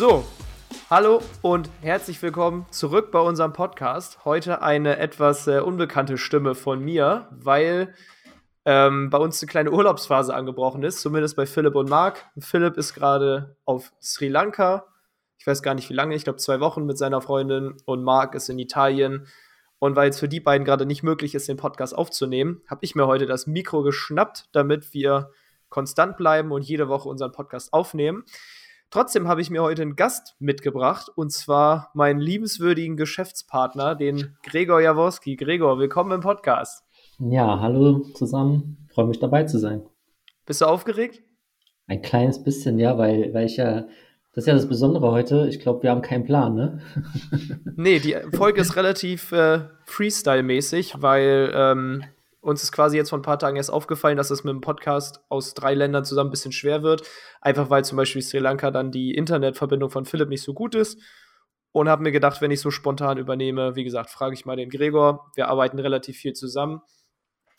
So, hallo und herzlich willkommen zurück bei unserem Podcast. Heute eine etwas äh, unbekannte Stimme von mir, weil ähm, bei uns eine kleine Urlaubsphase angebrochen ist, zumindest bei Philipp und Marc. Philipp ist gerade auf Sri Lanka. Ich weiß gar nicht wie lange, ich glaube zwei Wochen mit seiner Freundin und Marc ist in Italien. Und weil es für die beiden gerade nicht möglich ist, den Podcast aufzunehmen, habe ich mir heute das Mikro geschnappt, damit wir konstant bleiben und jede Woche unseren Podcast aufnehmen. Trotzdem habe ich mir heute einen Gast mitgebracht und zwar meinen liebenswürdigen Geschäftspartner, den Gregor Jaworski. Gregor, willkommen im Podcast. Ja, hallo zusammen. Freue mich dabei zu sein. Bist du aufgeregt? Ein kleines bisschen, ja, weil, weil ich ja, das ist ja das Besondere heute. Ich glaube, wir haben keinen Plan, ne? nee, die Folge ist relativ äh, Freestyle-mäßig, weil ähm, uns ist quasi jetzt vor ein paar Tagen erst aufgefallen, dass es mit dem Podcast aus drei Ländern zusammen ein bisschen schwer wird. Einfach weil zum Beispiel Sri Lanka dann die Internetverbindung von Philipp nicht so gut ist. Und habe mir gedacht, wenn ich so spontan übernehme, wie gesagt, frage ich mal den Gregor. Wir arbeiten relativ viel zusammen.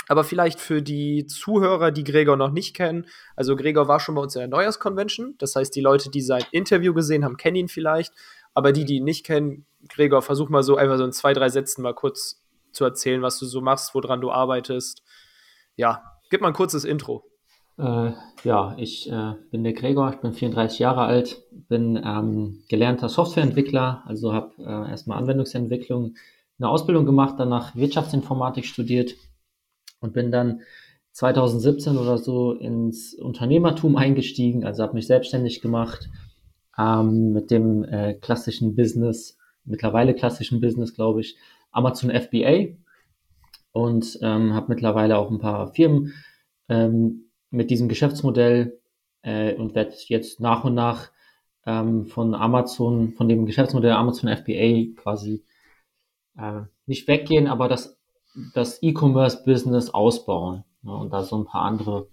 Aber vielleicht für die Zuhörer, die Gregor noch nicht kennen. Also Gregor war schon bei uns in der Neujahrs-Convention. Das heißt, die Leute, die sein Interview gesehen haben, kennen ihn vielleicht. Aber die, die ihn nicht kennen, Gregor, versuch mal so einfach so in zwei, drei Sätzen mal kurz zu erzählen, was du so machst, woran du arbeitest. Ja, gib mal ein kurzes Intro. Äh, ja, ich äh, bin der Gregor, ich bin 34 Jahre alt, bin ähm, gelernter Softwareentwickler, also habe äh, erstmal Anwendungsentwicklung, eine Ausbildung gemacht, danach Wirtschaftsinformatik studiert und bin dann 2017 oder so ins Unternehmertum eingestiegen, also habe mich selbstständig gemacht ähm, mit dem äh, klassischen Business, mittlerweile klassischen Business, glaube ich, Amazon FBA und ähm, habe mittlerweile auch ein paar Firmen ähm, mit diesem Geschäftsmodell äh, und werde jetzt nach und nach ähm, von Amazon, von dem Geschäftsmodell Amazon FBA quasi äh, nicht weggehen, aber das, das E-Commerce-Business ausbauen ne, und da so ein paar andere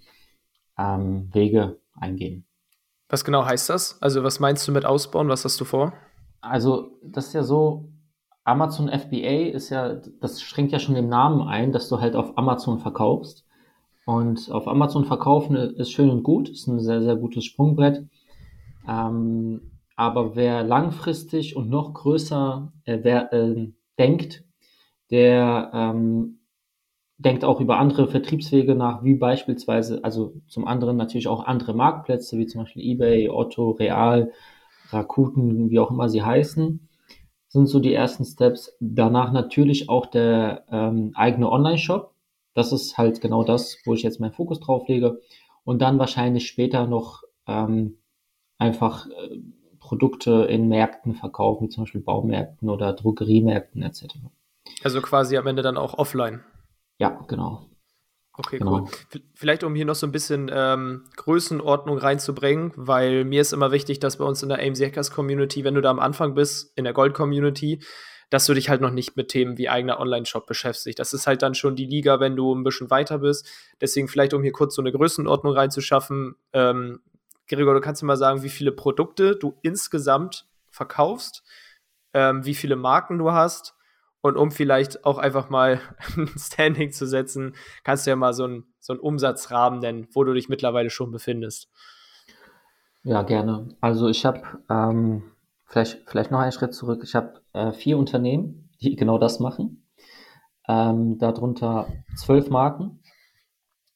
ähm, Wege eingehen. Was genau heißt das? Also was meinst du mit ausbauen? Was hast du vor? Also das ist ja so, Amazon FBA ist ja, das schränkt ja schon den Namen ein, dass du halt auf Amazon verkaufst. Und auf Amazon verkaufen ist schön und gut, ist ein sehr, sehr gutes Sprungbrett. Ähm, aber wer langfristig und noch größer äh, wer, äh, denkt, der ähm, denkt auch über andere Vertriebswege nach, wie beispielsweise, also zum anderen natürlich auch andere Marktplätze, wie zum Beispiel eBay, Otto, Real, Rakuten, wie auch immer sie heißen sind so die ersten Steps. Danach natürlich auch der ähm, eigene Online-Shop. Das ist halt genau das, wo ich jetzt meinen Fokus drauf lege. Und dann wahrscheinlich später noch ähm, einfach äh, Produkte in Märkten verkaufen, wie zum Beispiel Baumärkten oder Drogeriemärkten etc. Also quasi am Ende dann auch offline. Ja, genau. Okay, genau. cool. Vielleicht um hier noch so ein bisschen ähm, Größenordnung reinzubringen, weil mir ist immer wichtig, dass bei uns in der AMC Hackers Community, wenn du da am Anfang bist, in der Gold Community, dass du dich halt noch nicht mit Themen wie eigener Online-Shop beschäftigst. Das ist halt dann schon die Liga, wenn du ein bisschen weiter bist. Deswegen vielleicht, um hier kurz so eine Größenordnung reinzuschaffen. Ähm, Gregor, du kannst mir mal sagen, wie viele Produkte du insgesamt verkaufst, ähm, wie viele Marken du hast und um vielleicht auch einfach mal ein Standing zu setzen, kannst du ja mal so einen, so Umsatzrahmen nennen, wo du dich mittlerweile schon befindest. Ja, gerne. Also ich habe ähm, vielleicht, vielleicht noch einen Schritt zurück. Ich habe äh, vier Unternehmen, die genau das machen. Ähm, darunter zwölf Marken.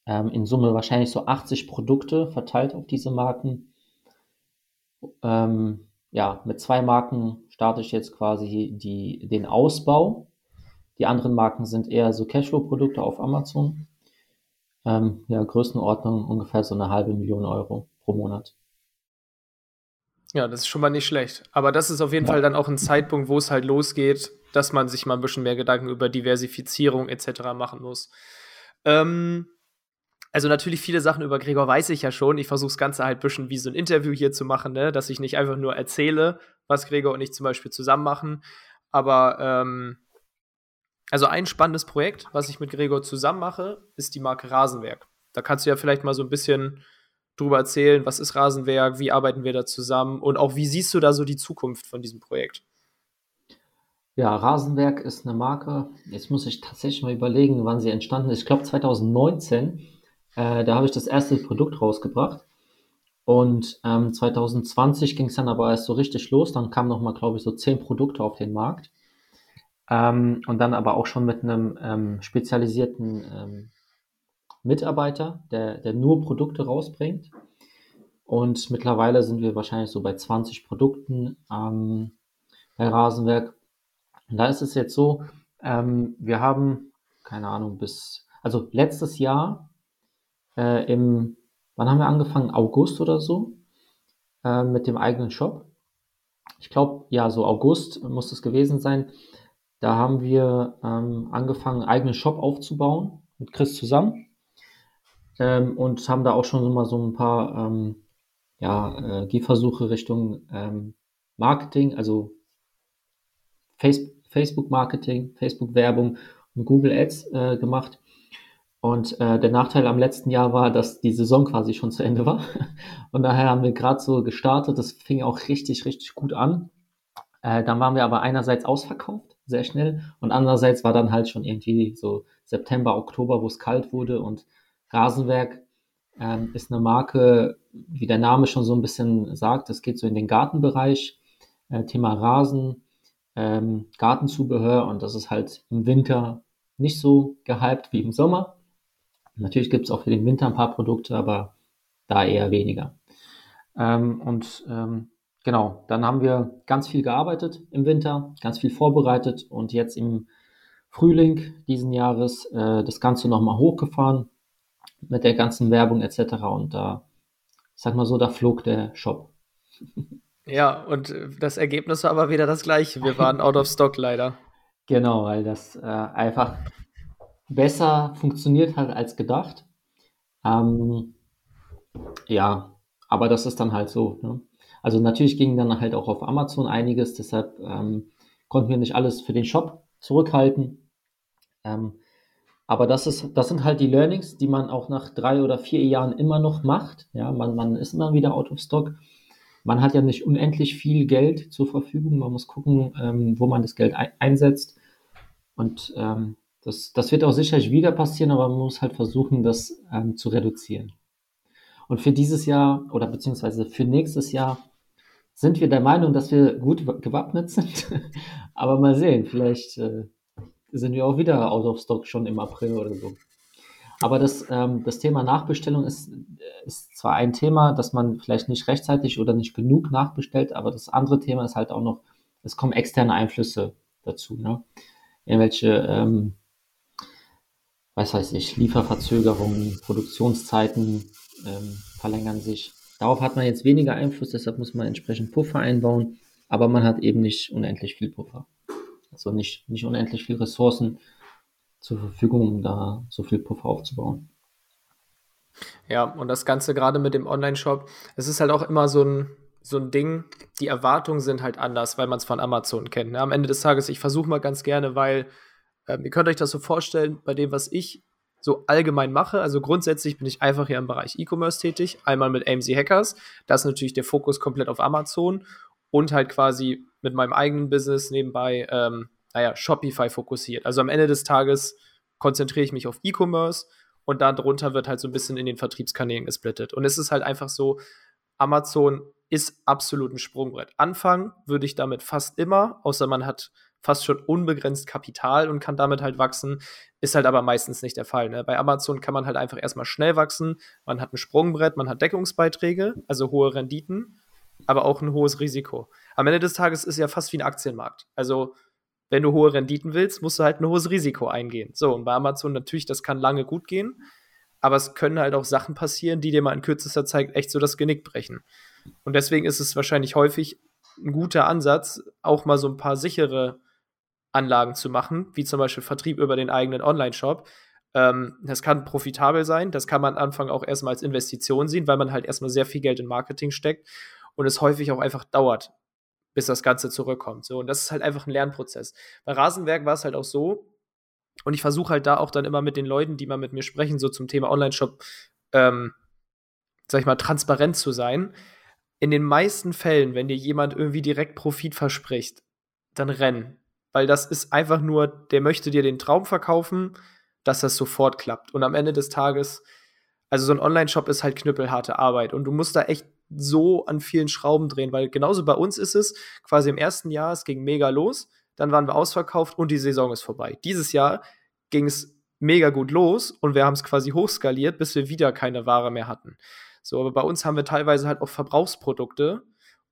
Ähm, in Summe wahrscheinlich so 80 Produkte verteilt auf diese Marken. Ähm, ja, mit zwei Marken starte ich jetzt quasi die, den Ausbau. Die anderen Marken sind eher so Cashflow-Produkte auf Amazon. ähm, ja, Größenordnung ungefähr so eine halbe Million Euro pro Monat. Ja, das ist schon mal nicht schlecht. Aber das ist auf jeden ja. Fall dann auch ein Zeitpunkt, wo es halt losgeht, dass man sich mal ein bisschen mehr Gedanken über Diversifizierung etc. machen muss. Ähm, also natürlich viele Sachen über Gregor weiß ich ja schon. Ich versuche das Ganze halt ein bisschen wie so ein Interview hier zu machen, ne? dass ich nicht einfach nur erzähle, was Gregor und ich zum Beispiel zusammen machen. Aber ähm, also ein spannendes Projekt, was ich mit Gregor zusammen mache, ist die Marke Rasenwerk. Da kannst du ja vielleicht mal so ein bisschen drüber erzählen, was ist Rasenwerk, wie arbeiten wir da zusammen und auch wie siehst du da so die Zukunft von diesem Projekt? Ja, Rasenwerk ist eine Marke, jetzt muss ich tatsächlich mal überlegen, wann sie entstanden ist. Ich glaube 2019, äh, da habe ich das erste Produkt rausgebracht. Und ähm, 2020 ging es dann aber erst so richtig los. Dann kamen nochmal, glaube ich, so zehn Produkte auf den Markt. Ähm, und dann aber auch schon mit einem ähm, spezialisierten ähm, Mitarbeiter, der, der nur Produkte rausbringt. Und mittlerweile sind wir wahrscheinlich so bei 20 Produkten ähm, bei Rasenwerk. Und da ist es jetzt so, ähm, wir haben, keine Ahnung, bis, also letztes Jahr äh, im, wann haben wir angefangen? August oder so äh, mit dem eigenen Shop. Ich glaube, ja, so August muss es gewesen sein. Da haben wir ähm, angefangen, einen eigenen Shop aufzubauen mit Chris zusammen ähm, und haben da auch schon mal so ein paar ähm, ja, äh, Gehversuche Richtung ähm, Marketing, also Face Facebook Marketing, Facebook Werbung und Google Ads äh, gemacht. Und äh, der Nachteil am letzten Jahr war, dass die Saison quasi schon zu Ende war. Und daher haben wir gerade so gestartet. Das fing auch richtig, richtig gut an. Äh, dann waren wir aber einerseits ausverkauft, sehr schnell. Und andererseits war dann halt schon irgendwie so September, Oktober, wo es kalt wurde und Rasenwerk ähm, ist eine Marke, wie der Name schon so ein bisschen sagt, es geht so in den Gartenbereich, äh, Thema Rasen, ähm, Gartenzubehör und das ist halt im Winter nicht so gehypt wie im Sommer. Natürlich gibt es auch für den Winter ein paar Produkte, aber da eher weniger. Ähm, und ähm, genau, dann haben wir ganz viel gearbeitet im Winter, ganz viel vorbereitet und jetzt im Frühling diesen Jahres äh, das Ganze nochmal hochgefahren mit der ganzen Werbung etc. Und da, sag mal so, da flog der Shop. Ja, und das Ergebnis war aber wieder das gleiche. Wir waren out of stock leider. Genau, weil das äh, einfach besser funktioniert hat als gedacht. Ähm, ja, aber das ist dann halt so. Ne? Also natürlich ging dann halt auch auf Amazon einiges, deshalb ähm, konnten wir nicht alles für den Shop zurückhalten. Ähm, aber das ist, das sind halt die Learnings, die man auch nach drei oder vier Jahren immer noch macht. Ja, man, man ist immer wieder out of stock. Man hat ja nicht unendlich viel Geld zur Verfügung. Man muss gucken, ähm, wo man das Geld ein einsetzt. Und ähm, das, das wird auch sicherlich wieder passieren, aber man muss halt versuchen, das ähm, zu reduzieren. Und für dieses Jahr oder beziehungsweise für nächstes Jahr sind wir der Meinung, dass wir gut gewappnet sind. aber mal sehen, vielleicht äh, sind wir auch wieder out of stock schon im April oder so. Aber das, ähm, das Thema Nachbestellung ist, ist zwar ein Thema, dass man vielleicht nicht rechtzeitig oder nicht genug nachbestellt, aber das andere Thema ist halt auch noch, es kommen externe Einflüsse dazu. Ne? Irgendwelche, ähm, was weiß ich, Lieferverzögerungen, Produktionszeiten ähm, verlängern sich. Darauf hat man jetzt weniger Einfluss, deshalb muss man entsprechend Puffer einbauen, aber man hat eben nicht unendlich viel Puffer. Also nicht, nicht unendlich viel Ressourcen zur Verfügung, um da so viel Puffer aufzubauen. Ja, und das Ganze gerade mit dem Online-Shop, es ist halt auch immer so ein, so ein Ding, die Erwartungen sind halt anders, weil man es von Amazon kennt. Ne? Am Ende des Tages, ich versuche mal ganz gerne, weil äh, ihr könnt euch das so vorstellen, bei dem, was ich so allgemein mache. Also grundsätzlich bin ich einfach hier im Bereich E-Commerce tätig, einmal mit AMZ Hackers. Da ist natürlich der Fokus komplett auf Amazon und halt quasi mit meinem eigenen Business nebenbei, ähm, naja, Shopify fokussiert. Also am Ende des Tages konzentriere ich mich auf E-Commerce und darunter wird halt so ein bisschen in den Vertriebskanälen gesplittet. Und es ist halt einfach so, Amazon ist absolut ein Sprungbrett. Anfangen würde ich damit fast immer, außer man hat fast schon unbegrenzt Kapital und kann damit halt wachsen. Ist halt aber meistens nicht der Fall. Ne? Bei Amazon kann man halt einfach erstmal schnell wachsen. Man hat ein Sprungbrett, man hat Deckungsbeiträge, also hohe Renditen aber auch ein hohes Risiko. Am Ende des Tages ist ja fast wie ein Aktienmarkt. Also, wenn du hohe Renditen willst, musst du halt ein hohes Risiko eingehen. So, und bei Amazon natürlich, das kann lange gut gehen. aber es können halt auch Sachen passieren, die dir mal in kürzester Zeit echt so das Genick brechen. Und deswegen ist es wahrscheinlich häufig ein guter Ansatz, auch mal so ein paar sichere Anlagen zu machen, wie zum Beispiel Vertrieb über den eigenen Online-Shop. Ähm, das kann profitabel sein, das kann man am Anfang auch erstmal als Investition sehen, weil man halt erstmal sehr viel Geld in Marketing steckt und es häufig auch einfach dauert, bis das Ganze zurückkommt. So, und das ist halt einfach ein Lernprozess. Bei Rasenwerk war es halt auch so, und ich versuche halt da auch dann immer mit den Leuten, die mal mit mir sprechen, so zum Thema Online-Shop, ähm, sag ich mal, transparent zu sein. In den meisten Fällen, wenn dir jemand irgendwie direkt Profit verspricht, dann renn. Weil das ist einfach nur, der möchte dir den Traum verkaufen, dass das sofort klappt. Und am Ende des Tages, also so ein Online-Shop ist halt knüppelharte Arbeit. Und du musst da echt so an vielen Schrauben drehen, weil genauso bei uns ist es, quasi im ersten Jahr, es ging mega los, dann waren wir ausverkauft und die Saison ist vorbei. Dieses Jahr ging es mega gut los und wir haben es quasi hochskaliert, bis wir wieder keine Ware mehr hatten. So, aber bei uns haben wir teilweise halt auch Verbrauchsprodukte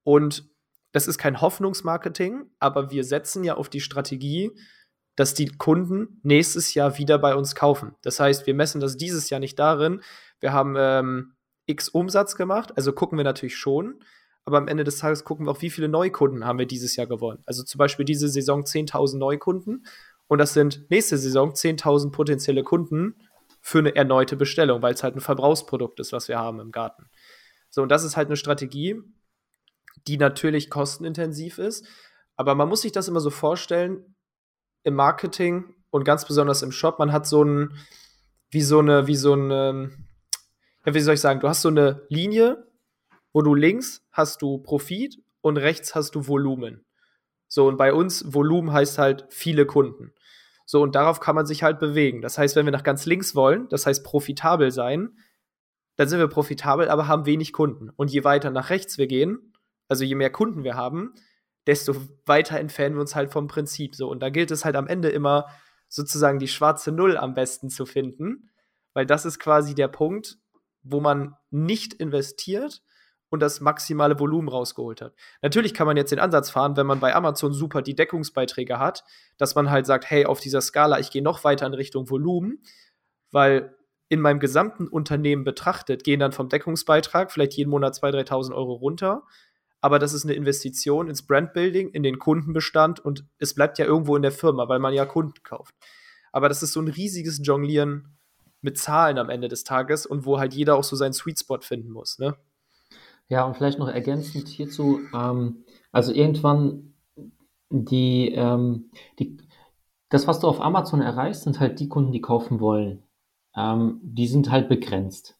und das ist kein Hoffnungsmarketing, aber wir setzen ja auf die Strategie, dass die Kunden nächstes Jahr wieder bei uns kaufen. Das heißt, wir messen das dieses Jahr nicht darin, wir haben ähm, X Umsatz gemacht, also gucken wir natürlich schon, aber am Ende des Tages gucken wir auch, wie viele Neukunden haben wir dieses Jahr gewonnen. Also zum Beispiel diese Saison 10.000 Neukunden und das sind nächste Saison 10.000 potenzielle Kunden für eine erneute Bestellung, weil es halt ein Verbrauchsprodukt ist, was wir haben im Garten. So, und das ist halt eine Strategie, die natürlich kostenintensiv ist, aber man muss sich das immer so vorstellen, im Marketing und ganz besonders im Shop, man hat so ein, wie so eine, wie so eine, ja, wie soll ich sagen, du hast so eine Linie, wo du links hast du Profit und rechts hast du Volumen. So, und bei uns Volumen heißt halt viele Kunden. So, und darauf kann man sich halt bewegen. Das heißt, wenn wir nach ganz links wollen, das heißt profitabel sein, dann sind wir profitabel, aber haben wenig Kunden. Und je weiter nach rechts wir gehen, also je mehr Kunden wir haben, desto weiter entfernen wir uns halt vom Prinzip. So, und da gilt es halt am Ende immer sozusagen die schwarze Null am besten zu finden, weil das ist quasi der Punkt, wo man nicht investiert, und das maximale Volumen rausgeholt hat. Natürlich kann man jetzt den Ansatz fahren, wenn man bei Amazon super die Deckungsbeiträge hat, dass man halt sagt, hey, auf dieser Skala, ich gehe noch weiter in Richtung Volumen, weil in meinem gesamten Unternehmen betrachtet, gehen dann vom Deckungsbeitrag vielleicht jeden Monat 2.000, 3.000 Euro runter. Aber das ist eine Investition ins Brandbuilding, in den Kundenbestand und es bleibt ja irgendwo in der Firma, weil man ja Kunden kauft. Aber das ist so ein riesiges Jonglieren mit Zahlen am Ende des Tages und wo halt jeder auch so seinen Sweet Spot finden muss. Ne? Ja, und vielleicht noch ergänzend hierzu, ähm, also irgendwann die, ähm, die, das, was du auf Amazon erreichst, sind halt die Kunden, die kaufen wollen. Ähm, die sind halt begrenzt.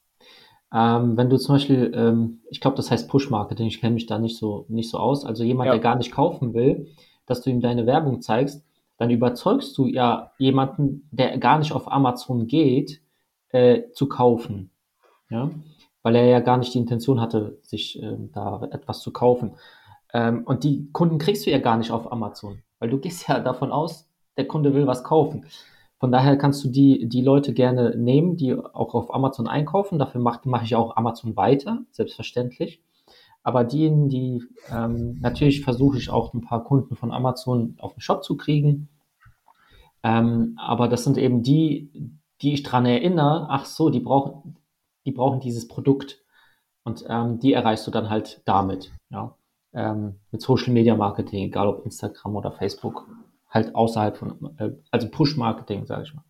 Ähm, wenn du zum Beispiel, ähm, ich glaube, das heißt Push-Marketing, ich kenne mich da nicht so, nicht so aus, also jemand, ja. der gar nicht kaufen will, dass du ihm deine Werbung zeigst, dann überzeugst du ja jemanden, der gar nicht auf Amazon geht, äh, zu kaufen. Ja weil er ja gar nicht die Intention hatte, sich ähm, da etwas zu kaufen. Ähm, und die Kunden kriegst du ja gar nicht auf Amazon, weil du gehst ja davon aus, der Kunde will was kaufen. Von daher kannst du die, die Leute gerne nehmen, die auch auf Amazon einkaufen. Dafür mache mach ich auch Amazon weiter, selbstverständlich. Aber diejenigen, die ähm, natürlich versuche ich auch ein paar Kunden von Amazon auf den Shop zu kriegen. Ähm, aber das sind eben die, die ich daran erinnere, ach so, die brauchen, die brauchen dieses Produkt. Und ähm, die erreichst du dann halt damit, ja. Ähm, mit Social Media Marketing, egal ob Instagram oder Facebook, halt außerhalb von, äh, also Push Marketing, sage ich mal.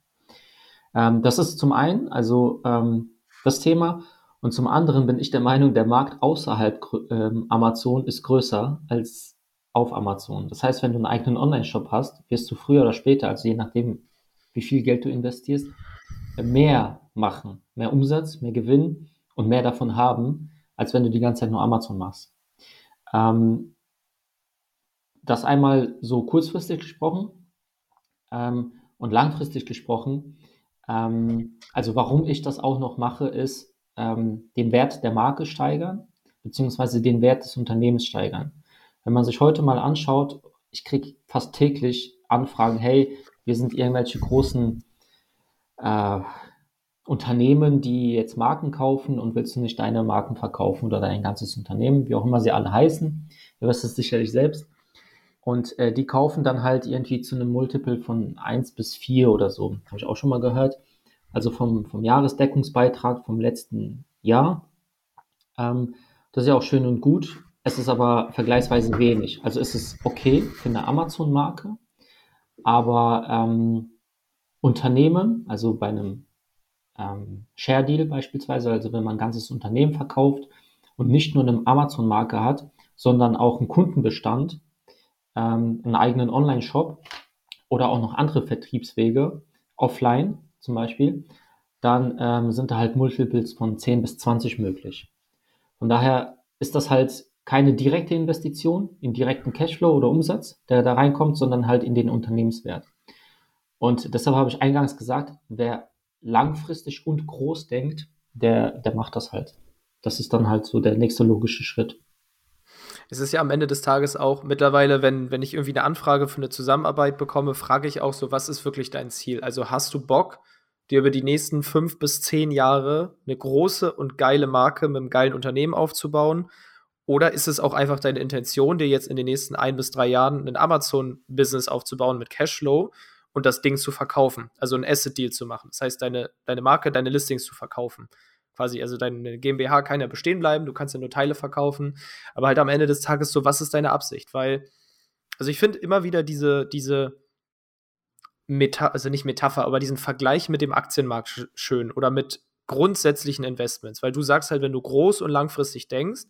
Ähm, das ist zum einen, also ähm, das Thema. Und zum anderen bin ich der Meinung, der Markt außerhalb ähm, Amazon ist größer als auf Amazon. Das heißt, wenn du einen eigenen Online-Shop hast, wirst du früher oder später, also je nachdem, wie viel Geld du investierst, mehr machen, mehr Umsatz, mehr Gewinn und mehr davon haben, als wenn du die ganze Zeit nur Amazon machst. Ähm, das einmal so kurzfristig gesprochen ähm, und langfristig gesprochen. Ähm, also warum ich das auch noch mache, ist ähm, den Wert der Marke steigern, beziehungsweise den Wert des Unternehmens steigern. Wenn man sich heute mal anschaut, ich kriege fast täglich Anfragen, hey, wir sind irgendwelche großen äh, Unternehmen, die jetzt Marken kaufen und willst du nicht deine Marken verkaufen oder dein ganzes Unternehmen, wie auch immer sie alle heißen. Du wirst es sicherlich selbst. Und äh, die kaufen dann halt irgendwie zu einem Multiple von 1 bis 4 oder so. Habe ich auch schon mal gehört. also vom, vom Jahresdeckungsbeitrag vom letzten Jahr. Ähm, das ist ja auch schön und gut. Es ist aber vergleichsweise wenig. Also es ist okay für eine Amazon-Marke, aber ähm, Unternehmen, also bei einem ähm, Share Deal beispielsweise, also wenn man ein ganzes Unternehmen verkauft und nicht nur eine Amazon-Marke hat, sondern auch einen Kundenbestand, ähm, einen eigenen Online-Shop oder auch noch andere Vertriebswege, offline zum Beispiel, dann ähm, sind da halt Multiples von 10 bis 20 möglich. Von daher ist das halt keine direkte Investition in direkten Cashflow oder Umsatz, der da reinkommt, sondern halt in den Unternehmenswert. Und deshalb habe ich eingangs gesagt, wer langfristig und groß denkt, der, der macht das halt. Das ist dann halt so der nächste logische Schritt. Es ist ja am Ende des Tages auch mittlerweile, wenn, wenn ich irgendwie eine Anfrage für eine Zusammenarbeit bekomme, frage ich auch so, was ist wirklich dein Ziel? Also hast du Bock, dir über die nächsten fünf bis zehn Jahre eine große und geile Marke mit einem geilen Unternehmen aufzubauen? Oder ist es auch einfach deine Intention, dir jetzt in den nächsten ein bis drei Jahren ein Amazon-Business aufzubauen mit Cashflow und das Ding zu verkaufen, also ein Asset-Deal zu machen. Das heißt, deine, deine Marke, deine Listings zu verkaufen. Quasi, also deine GmbH kann ja bestehen bleiben, du kannst ja nur Teile verkaufen, aber halt am Ende des Tages so, was ist deine Absicht? Weil, also ich finde immer wieder diese, diese Meta also nicht Metapher, aber diesen Vergleich mit dem Aktienmarkt sch schön oder mit grundsätzlichen Investments, weil du sagst halt, wenn du groß und langfristig denkst,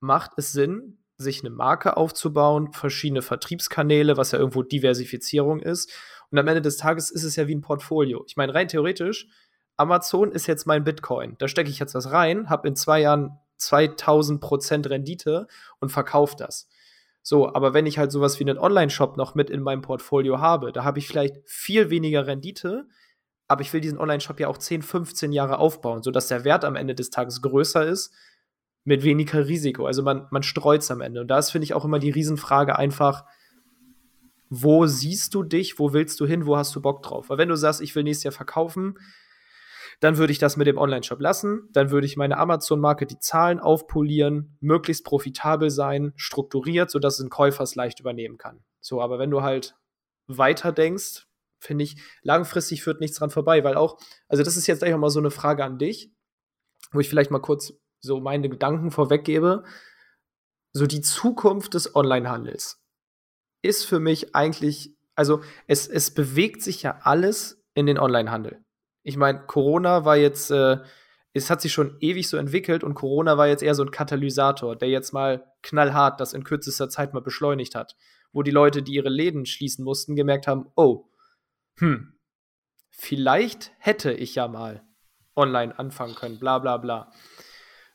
macht es Sinn, sich eine Marke aufzubauen, verschiedene Vertriebskanäle, was ja irgendwo Diversifizierung ist. Und am Ende des Tages ist es ja wie ein Portfolio. Ich meine, rein theoretisch, Amazon ist jetzt mein Bitcoin. Da stecke ich jetzt was rein, habe in zwei Jahren 2000 Prozent Rendite und verkaufe das. So, aber wenn ich halt sowas wie einen Online-Shop noch mit in meinem Portfolio habe, da habe ich vielleicht viel weniger Rendite, aber ich will diesen Online-Shop ja auch 10, 15 Jahre aufbauen, sodass der Wert am Ende des Tages größer ist mit weniger Risiko. Also man, man streut es am Ende. Und da ist, finde ich, auch immer die Riesenfrage einfach, wo siehst du dich, wo willst du hin, wo hast du Bock drauf? Weil wenn du sagst, ich will nächstes Jahr verkaufen, dann würde ich das mit dem Online-Shop lassen. Dann würde ich meine Amazon-Marke die Zahlen aufpolieren, möglichst profitabel sein, strukturiert, sodass ein Käufer es leicht übernehmen kann. So, aber wenn du halt weiter denkst, finde ich, langfristig führt nichts dran vorbei, weil auch, also das ist jetzt einfach mal so eine Frage an dich, wo ich vielleicht mal kurz so meine Gedanken vorweggebe, so die Zukunft des Onlinehandels ist für mich eigentlich, also es, es bewegt sich ja alles in den Onlinehandel. Ich meine, Corona war jetzt, äh, es hat sich schon ewig so entwickelt und Corona war jetzt eher so ein Katalysator, der jetzt mal knallhart das in kürzester Zeit mal beschleunigt hat, wo die Leute, die ihre Läden schließen mussten, gemerkt haben, oh, hm, vielleicht hätte ich ja mal online anfangen können, bla bla bla.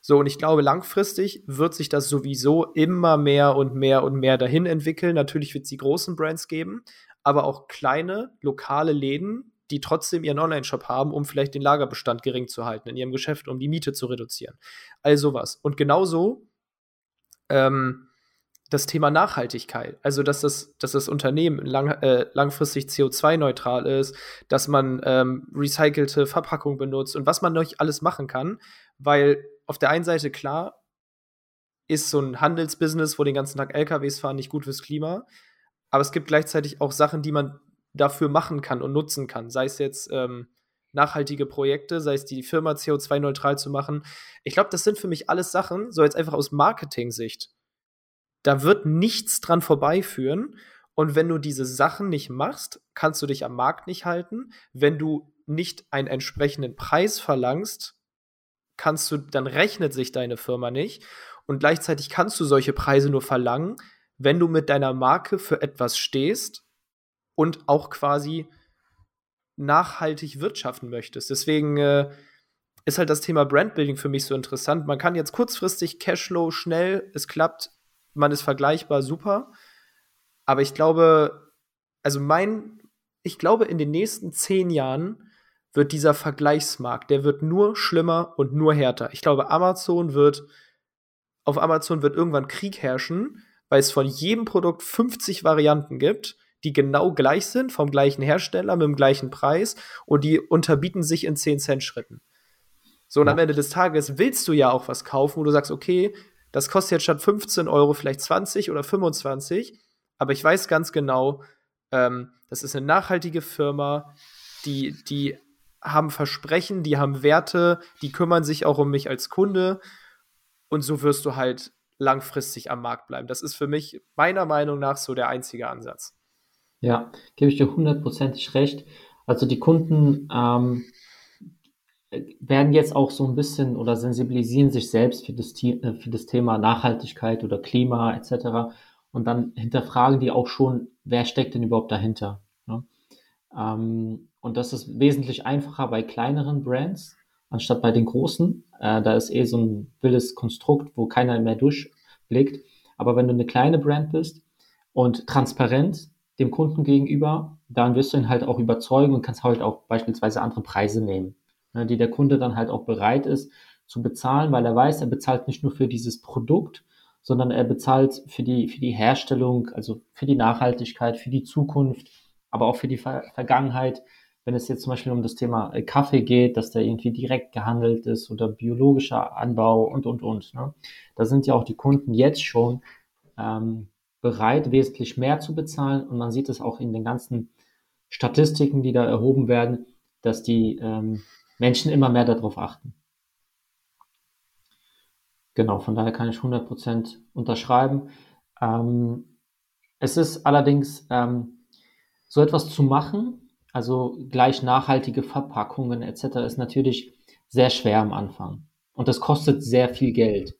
So, und ich glaube, langfristig wird sich das sowieso immer mehr und mehr und mehr dahin entwickeln. Natürlich wird es die großen Brands geben, aber auch kleine, lokale Läden, die trotzdem ihren Online-Shop haben, um vielleicht den Lagerbestand gering zu halten in ihrem Geschäft, um die Miete zu reduzieren. All sowas. Und genauso ähm, das Thema Nachhaltigkeit. Also, dass das, dass das Unternehmen lang, äh, langfristig CO2-neutral ist, dass man ähm, recycelte Verpackung benutzt und was man noch alles machen kann, weil auf der einen Seite klar, ist so ein Handelsbusiness, wo den ganzen Tag LKWs fahren, nicht gut fürs Klima. Aber es gibt gleichzeitig auch Sachen, die man dafür machen kann und nutzen kann. Sei es jetzt ähm, nachhaltige Projekte, sei es die Firma CO2-neutral zu machen. Ich glaube, das sind für mich alles Sachen, so jetzt einfach aus Marketing-Sicht. Da wird nichts dran vorbeiführen. Und wenn du diese Sachen nicht machst, kannst du dich am Markt nicht halten. Wenn du nicht einen entsprechenden Preis verlangst, kannst du, dann rechnet sich deine Firma nicht. Und gleichzeitig kannst du solche Preise nur verlangen, wenn du mit deiner Marke für etwas stehst und auch quasi nachhaltig wirtschaften möchtest. Deswegen äh, ist halt das Thema Brandbuilding für mich so interessant. Man kann jetzt kurzfristig Cashflow schnell, es klappt, man ist vergleichbar, super. Aber ich glaube, also mein, ich glaube, in den nächsten zehn Jahren wird dieser Vergleichsmarkt, der wird nur schlimmer und nur härter. Ich glaube, Amazon wird, auf Amazon wird irgendwann Krieg herrschen, weil es von jedem Produkt 50 Varianten gibt, die genau gleich sind, vom gleichen Hersteller, mit dem gleichen Preis und die unterbieten sich in 10 Cent Schritten. So, und ja. am Ende des Tages willst du ja auch was kaufen, wo du sagst, okay, das kostet jetzt statt 15 Euro vielleicht 20 oder 25, aber ich weiß ganz genau, ähm, das ist eine nachhaltige Firma, die, die haben Versprechen, die haben Werte, die kümmern sich auch um mich als Kunde. Und so wirst du halt langfristig am Markt bleiben. Das ist für mich meiner Meinung nach so der einzige Ansatz. Ja, gebe ich dir hundertprozentig recht. Also die Kunden ähm, werden jetzt auch so ein bisschen oder sensibilisieren sich selbst für das, äh, für das Thema Nachhaltigkeit oder Klima etc. Und dann hinterfragen die auch schon, wer steckt denn überhaupt dahinter. Ja? Ähm, und das ist wesentlich einfacher bei kleineren Brands, anstatt bei den großen. Äh, da ist eh so ein wildes Konstrukt, wo keiner mehr durchblickt. Aber wenn du eine kleine Brand bist und transparent dem Kunden gegenüber, dann wirst du ihn halt auch überzeugen und kannst halt auch beispielsweise andere Preise nehmen, ne, die der Kunde dann halt auch bereit ist zu bezahlen, weil er weiß, er bezahlt nicht nur für dieses Produkt, sondern er bezahlt für die, für die Herstellung, also für die Nachhaltigkeit, für die Zukunft, aber auch für die Ver Vergangenheit. Wenn es jetzt zum Beispiel um das Thema äh, Kaffee geht, dass der irgendwie direkt gehandelt ist oder biologischer Anbau und, und, und. Ne? Da sind ja auch die Kunden jetzt schon ähm, bereit, wesentlich mehr zu bezahlen. Und man sieht es auch in den ganzen Statistiken, die da erhoben werden, dass die ähm, Menschen immer mehr darauf achten. Genau, von daher kann ich 100% unterschreiben. Ähm, es ist allerdings ähm, so etwas zu machen, also gleich nachhaltige Verpackungen etc., ist natürlich sehr schwer am Anfang. Und das kostet sehr viel Geld.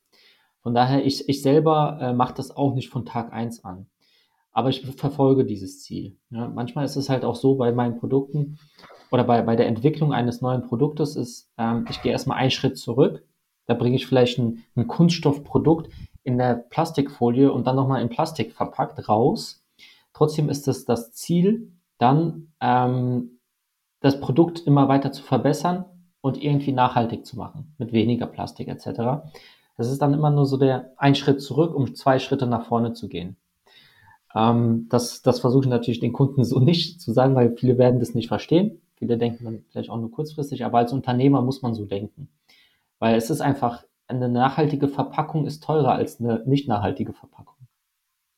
Von daher, ich, ich selber äh, mache das auch nicht von Tag eins an. Aber ich verfolge dieses Ziel. Ja, manchmal ist es halt auch so bei meinen Produkten oder bei, bei der Entwicklung eines neuen Produktes ist, ähm, ich gehe erstmal einen Schritt zurück. Da bringe ich vielleicht ein, ein Kunststoffprodukt in der Plastikfolie und dann nochmal in Plastik verpackt raus. Trotzdem ist es das Ziel, dann ähm, das Produkt immer weiter zu verbessern und irgendwie nachhaltig zu machen, mit weniger Plastik etc. Das ist dann immer nur so der ein Schritt zurück, um zwei Schritte nach vorne zu gehen. Ähm, das, das versuche ich natürlich den Kunden so nicht zu sagen, weil viele werden das nicht verstehen. Viele denken dann vielleicht auch nur kurzfristig, aber als Unternehmer muss man so denken. Weil es ist einfach, eine nachhaltige Verpackung ist teurer als eine nicht nachhaltige Verpackung.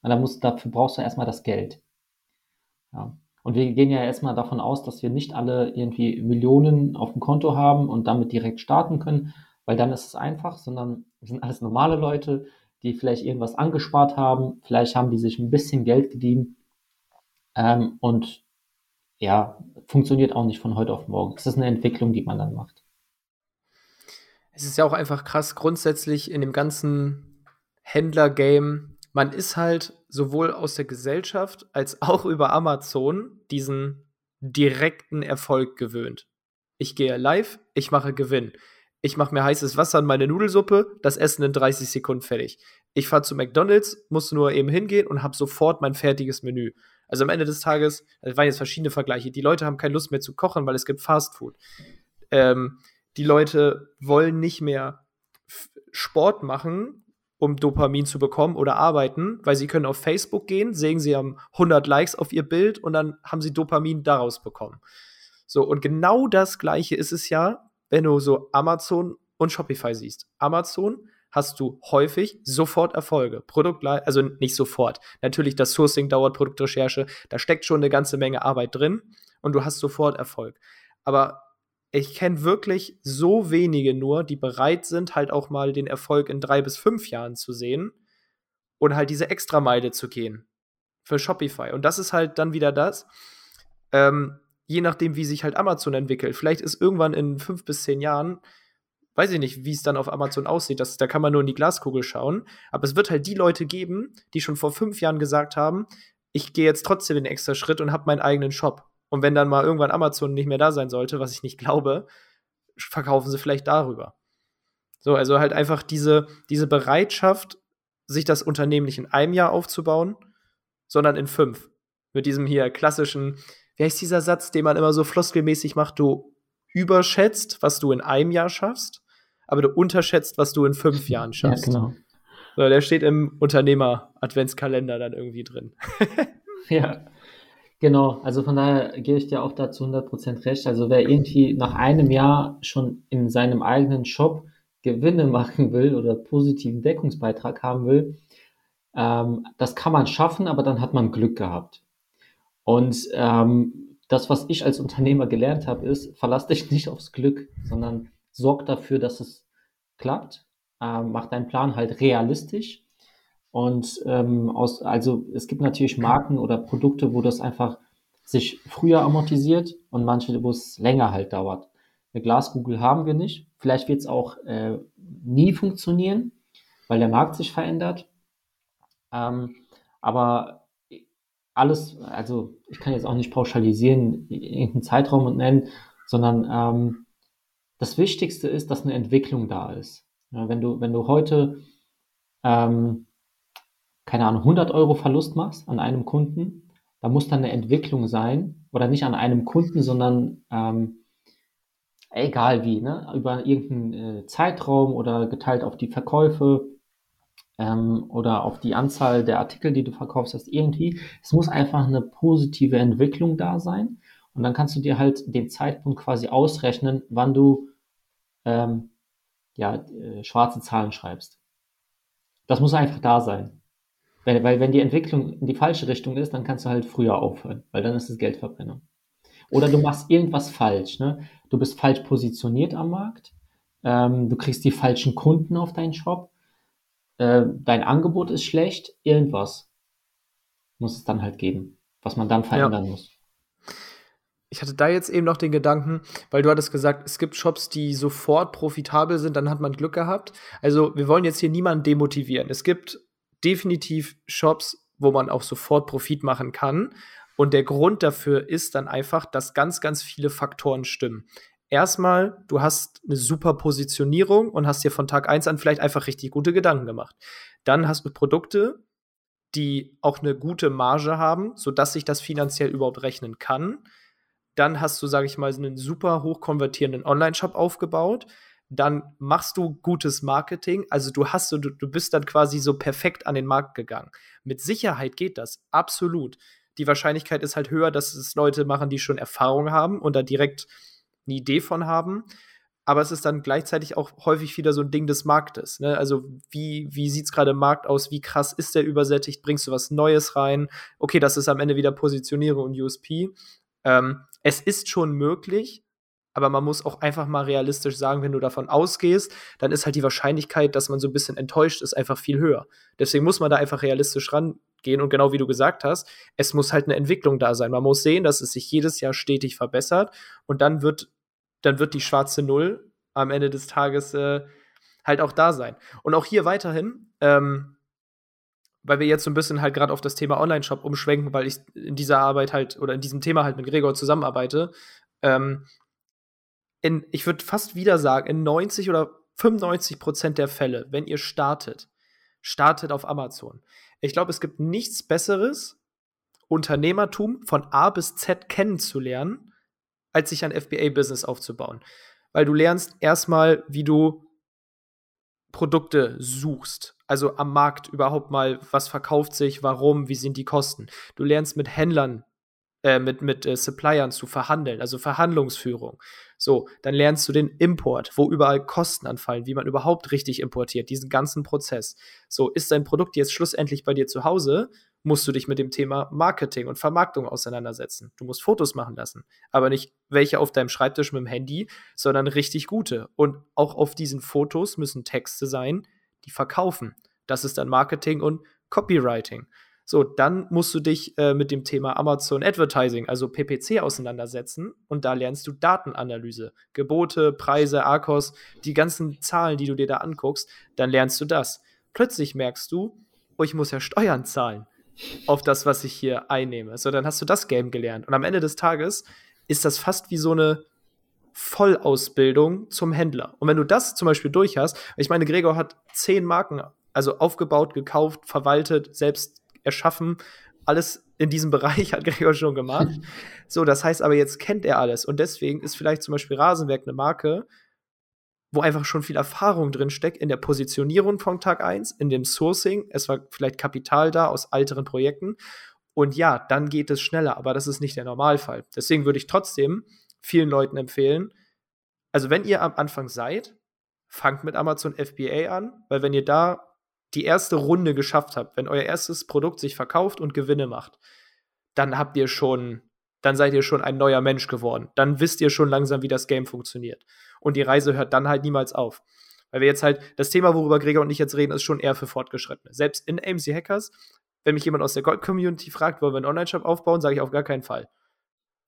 Und da muss, dafür brauchst du erstmal das Geld. Ja. Und wir gehen ja erstmal davon aus, dass wir nicht alle irgendwie Millionen auf dem Konto haben und damit direkt starten können, weil dann ist es einfach, sondern sind alles normale Leute, die vielleicht irgendwas angespart haben, vielleicht haben die sich ein bisschen Geld gedient ähm, und ja, funktioniert auch nicht von heute auf morgen. Es ist eine Entwicklung, die man dann macht. Es ist ja auch einfach krass grundsätzlich in dem ganzen Händler-Game. Man ist halt sowohl aus der Gesellschaft als auch über Amazon diesen direkten Erfolg gewöhnt. Ich gehe live, ich mache Gewinn ich mache mir heißes Wasser in meine Nudelsuppe, das Essen in 30 Sekunden fertig. Ich fahre zu McDonald's, muss nur eben hingehen und habe sofort mein fertiges Menü. Also am Ende des Tages, das waren jetzt verschiedene Vergleiche, die Leute haben keine Lust mehr zu kochen, weil es gibt Fast Food. Ähm, die Leute wollen nicht mehr Sport machen, um Dopamin zu bekommen oder arbeiten, weil sie können auf Facebook gehen, sehen sie haben 100 Likes auf ihr Bild und dann haben sie Dopamin daraus bekommen. So, und genau das Gleiche ist es ja wenn du so Amazon und Shopify siehst. Amazon hast du häufig sofort Erfolge. Produkt, also nicht sofort. Natürlich, das Sourcing dauert, Produktrecherche, da steckt schon eine ganze Menge Arbeit drin und du hast sofort Erfolg. Aber ich kenne wirklich so wenige nur, die bereit sind, halt auch mal den Erfolg in drei bis fünf Jahren zu sehen und halt diese Extrameile zu gehen für Shopify. Und das ist halt dann wieder das. Ähm, je nachdem, wie sich halt Amazon entwickelt. Vielleicht ist irgendwann in fünf bis zehn Jahren, weiß ich nicht, wie es dann auf Amazon aussieht. Das, da kann man nur in die Glaskugel schauen. Aber es wird halt die Leute geben, die schon vor fünf Jahren gesagt haben, ich gehe jetzt trotzdem den extra Schritt und habe meinen eigenen Shop. Und wenn dann mal irgendwann Amazon nicht mehr da sein sollte, was ich nicht glaube, verkaufen sie vielleicht darüber. So, also halt einfach diese, diese Bereitschaft, sich das Unternehmen nicht in einem Jahr aufzubauen, sondern in fünf. Mit diesem hier klassischen, wie heißt dieser Satz, den man immer so floskelmäßig macht, du überschätzt, was du in einem Jahr schaffst, aber du unterschätzt, was du in fünf Jahren schaffst. Ja, genau. So, der steht im Unternehmer-Adventskalender dann irgendwie drin. ja, genau. Also von daher gebe ich dir auch dazu 100% recht. Also wer irgendwie nach einem Jahr schon in seinem eigenen Shop Gewinne machen will oder positiven Deckungsbeitrag haben will, ähm, das kann man schaffen, aber dann hat man Glück gehabt. Und ähm, das, was ich als Unternehmer gelernt habe, ist, verlass dich nicht aufs Glück, sondern sorg dafür, dass es klappt. Äh, mach deinen Plan halt realistisch. Und ähm, aus, also es gibt natürlich Marken oder Produkte, wo das einfach sich früher amortisiert und manche, wo es länger halt dauert. Eine Glaskugel haben wir nicht. Vielleicht wird es auch äh, nie funktionieren, weil der Markt sich verändert. Ähm, aber alles, also ich kann jetzt auch nicht pauschalisieren, irgendeinen Zeitraum und nennen, sondern ähm, das Wichtigste ist, dass eine Entwicklung da ist. Ja, wenn du, wenn du heute, ähm, keine Ahnung, 100 Euro Verlust machst an einem Kunden, da muss dann eine Entwicklung sein, oder nicht an einem Kunden, sondern ähm, egal wie, ne? über irgendeinen äh, Zeitraum oder geteilt auf die Verkäufe ähm, oder auf die Anzahl der Artikel, die du verkaufst hast, irgendwie. Es muss einfach eine positive Entwicklung da sein. Und dann kannst du dir halt den Zeitpunkt quasi ausrechnen, wann du ähm, ja, äh, schwarze Zahlen schreibst. Das muss einfach da sein. Weil, weil wenn die Entwicklung in die falsche Richtung ist, dann kannst du halt früher aufhören, weil dann ist es Geldverbrennung. Oder du machst irgendwas falsch. Ne? Du bist falsch positioniert am Markt. Ähm, du kriegst die falschen Kunden auf deinen Shop. Äh, dein Angebot ist schlecht. Irgendwas muss es dann halt geben, was man dann verändern ja. muss. Ich hatte da jetzt eben noch den Gedanken, weil du hattest gesagt, es gibt Shops, die sofort profitabel sind, dann hat man Glück gehabt. Also wir wollen jetzt hier niemanden demotivieren. Es gibt definitiv Shops, wo man auch sofort Profit machen kann. Und der Grund dafür ist dann einfach, dass ganz, ganz viele Faktoren stimmen. Erstmal, du hast eine super Positionierung und hast dir von Tag 1 an vielleicht einfach richtig gute Gedanken gemacht. Dann hast du Produkte, die auch eine gute Marge haben, sodass sich das finanziell überhaupt rechnen kann. Dann hast du, sage ich mal, einen super hoch konvertierenden Online-Shop aufgebaut. Dann machst du gutes Marketing. Also du hast so, du, du bist dann quasi so perfekt an den Markt gegangen. Mit Sicherheit geht das, absolut die Wahrscheinlichkeit ist halt höher, dass es Leute machen, die schon Erfahrung haben und da direkt eine Idee von haben. Aber es ist dann gleichzeitig auch häufig wieder so ein Ding des Marktes. Ne? Also, wie, wie sieht es gerade im Markt aus? Wie krass ist der übersättigt? Bringst du was Neues rein? Okay, das ist am Ende wieder Positionierung und USP. Ähm, es ist schon möglich, aber man muss auch einfach mal realistisch sagen, wenn du davon ausgehst, dann ist halt die Wahrscheinlichkeit, dass man so ein bisschen enttäuscht ist, einfach viel höher. Deswegen muss man da einfach realistisch rangehen und genau wie du gesagt hast, es muss halt eine Entwicklung da sein. Man muss sehen, dass es sich jedes Jahr stetig verbessert und dann wird, dann wird die schwarze Null am Ende des Tages äh, halt auch da sein. Und auch hier weiterhin, ähm, weil wir jetzt so ein bisschen halt gerade auf das Thema Online-Shop umschwenken, weil ich in dieser Arbeit halt oder in diesem Thema halt mit Gregor zusammenarbeite, ähm, in, ich würde fast wieder sagen, in 90 oder 95 Prozent der Fälle, wenn ihr startet, startet auf Amazon. Ich glaube, es gibt nichts Besseres, Unternehmertum von A bis Z kennenzulernen, als sich ein FBA-Business aufzubauen. Weil du lernst erstmal, wie du Produkte suchst. Also am Markt überhaupt mal, was verkauft sich, warum, wie sind die Kosten. Du lernst mit Händlern äh, mit, mit äh, Suppliern zu verhandeln, also Verhandlungsführung. So, dann lernst du den Import, wo überall Kosten anfallen, wie man überhaupt richtig importiert, diesen ganzen Prozess. So, ist dein Produkt jetzt schlussendlich bei dir zu Hause, musst du dich mit dem Thema Marketing und Vermarktung auseinandersetzen. Du musst Fotos machen lassen, aber nicht welche auf deinem Schreibtisch mit dem Handy, sondern richtig gute. Und auch auf diesen Fotos müssen Texte sein, die verkaufen. Das ist dann Marketing und Copywriting. So, dann musst du dich äh, mit dem Thema Amazon Advertising, also PPC, auseinandersetzen und da lernst du Datenanalyse, Gebote, Preise, ARKOS, die ganzen Zahlen, die du dir da anguckst, dann lernst du das. Plötzlich merkst du, oh, ich muss ja Steuern zahlen auf das, was ich hier einnehme. So, dann hast du das Game gelernt. Und am Ende des Tages ist das fast wie so eine Vollausbildung zum Händler. Und wenn du das zum Beispiel durch hast, ich meine, Gregor hat zehn Marken, also aufgebaut, gekauft, verwaltet, selbst erschaffen. Alles in diesem Bereich hat Gregor schon gemacht. so, das heißt aber, jetzt kennt er alles. Und deswegen ist vielleicht zum Beispiel Rasenwerk eine Marke, wo einfach schon viel Erfahrung drin steckt in der Positionierung von Tag 1, in dem Sourcing. Es war vielleicht Kapital da aus älteren Projekten. Und ja, dann geht es schneller, aber das ist nicht der Normalfall. Deswegen würde ich trotzdem vielen Leuten empfehlen, also wenn ihr am Anfang seid, fangt mit Amazon FBA an, weil wenn ihr da die erste Runde geschafft habt, wenn euer erstes Produkt sich verkauft und Gewinne macht, dann habt ihr schon dann seid ihr schon ein neuer Mensch geworden. Dann wisst ihr schon langsam, wie das Game funktioniert. Und die Reise hört dann halt niemals auf. Weil wir jetzt halt, das Thema, worüber Gregor und ich jetzt reden, ist schon eher für Fortgeschrittene. Selbst in AMC Hackers, wenn mich jemand aus der Gold-Community fragt, wollen wir einen Online-Shop aufbauen, sage ich auf gar keinen Fall.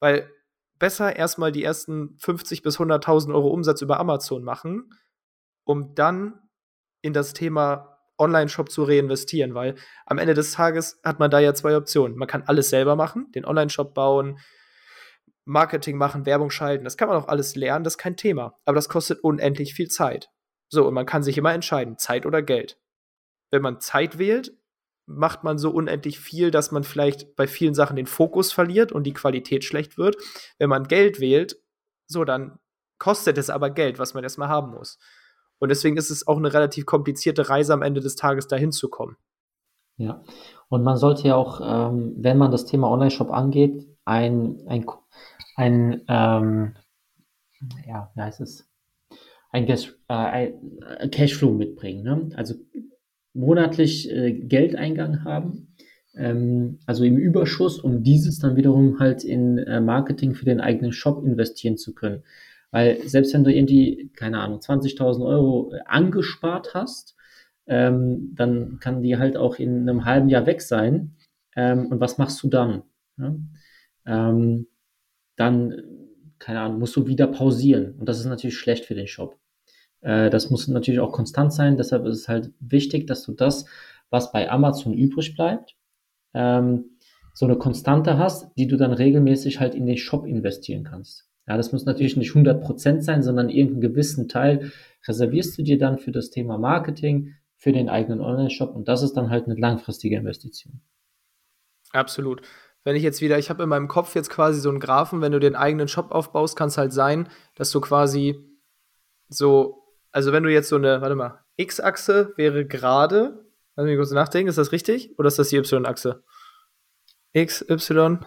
Weil besser erstmal die ersten 50 bis 100.000 Euro Umsatz über Amazon machen, um dann in das Thema Online-Shop zu reinvestieren, weil am Ende des Tages hat man da ja zwei Optionen. Man kann alles selber machen, den Online-Shop bauen, Marketing machen, Werbung schalten, das kann man auch alles lernen, das ist kein Thema. Aber das kostet unendlich viel Zeit. So, und man kann sich immer entscheiden, Zeit oder Geld. Wenn man Zeit wählt, macht man so unendlich viel, dass man vielleicht bei vielen Sachen den Fokus verliert und die Qualität schlecht wird. Wenn man Geld wählt, so, dann kostet es aber Geld, was man erstmal haben muss. Und deswegen ist es auch eine relativ komplizierte Reise am Ende des Tages dahin zu kommen. Ja, und man sollte ja auch, ähm, wenn man das Thema Online-Shop angeht, ein, ein, ein ähm, ja, wie heißt es? Ein, Cash, äh, ein Cashflow mitbringen. Ne? Also monatlich äh, Geldeingang haben, ähm, also im Überschuss, um dieses dann wiederum halt in äh, Marketing für den eigenen Shop investieren zu können. Weil selbst wenn du irgendwie, keine Ahnung, 20.000 Euro äh, angespart hast, ähm, dann kann die halt auch in einem halben Jahr weg sein. Ähm, und was machst du dann? Ja? Ähm, dann, keine Ahnung, musst du wieder pausieren. Und das ist natürlich schlecht für den Shop. Äh, das muss natürlich auch konstant sein. Deshalb ist es halt wichtig, dass du das, was bei Amazon übrig bleibt, ähm, so eine Konstante hast, die du dann regelmäßig halt in den Shop investieren kannst. Ja, das muss natürlich nicht 100% sein, sondern irgendeinen gewissen Teil reservierst du dir dann für das Thema Marketing, für den eigenen Online-Shop und das ist dann halt eine langfristige Investition. Absolut. Wenn ich jetzt wieder, ich habe in meinem Kopf jetzt quasi so einen Graphen, wenn du den eigenen Shop aufbaust, kann es halt sein, dass du quasi so, also wenn du jetzt so eine, warte mal, X-Achse wäre gerade, lass mich kurz nachdenken, ist das richtig? Oder ist das die Y-Achse? X, Y,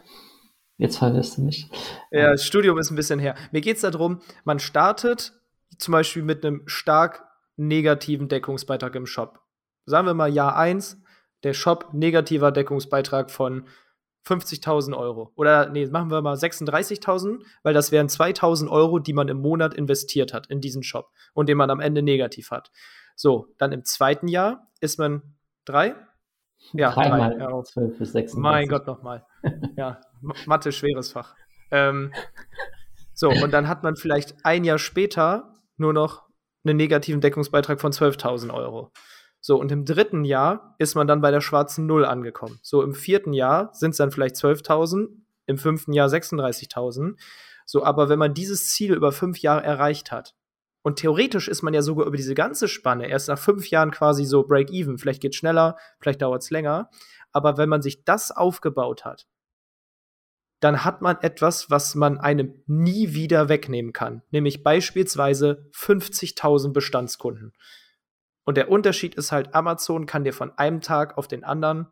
Jetzt verwirrst du mich. Ja, das Studium ist ein bisschen her. Mir geht es darum, man startet zum Beispiel mit einem stark negativen Deckungsbeitrag im Shop. Sagen wir mal Jahr 1, der Shop negativer Deckungsbeitrag von 50.000 Euro. Oder nee, machen wir mal 36.000, weil das wären 2.000 Euro, die man im Monat investiert hat in diesen Shop und den man am Ende negativ hat. So, dann im zweiten Jahr ist man drei, ja, Dreimal drei. Ja. 12 bis 36. Mein Gott, nochmal. ja, Mathe, schweres Fach. Ähm, so, und dann hat man vielleicht ein Jahr später nur noch einen negativen Deckungsbeitrag von 12.000 Euro. So, und im dritten Jahr ist man dann bei der schwarzen Null angekommen. So, im vierten Jahr sind es dann vielleicht 12.000, im fünften Jahr 36.000. So, aber wenn man dieses Ziel über fünf Jahre erreicht hat, und theoretisch ist man ja sogar über diese ganze Spanne erst nach fünf Jahren quasi so Break-Even. Vielleicht geht es schneller, vielleicht dauert es länger. Aber wenn man sich das aufgebaut hat, dann hat man etwas, was man einem nie wieder wegnehmen kann. Nämlich beispielsweise 50.000 Bestandskunden. Und der Unterschied ist halt, Amazon kann dir von einem Tag auf den anderen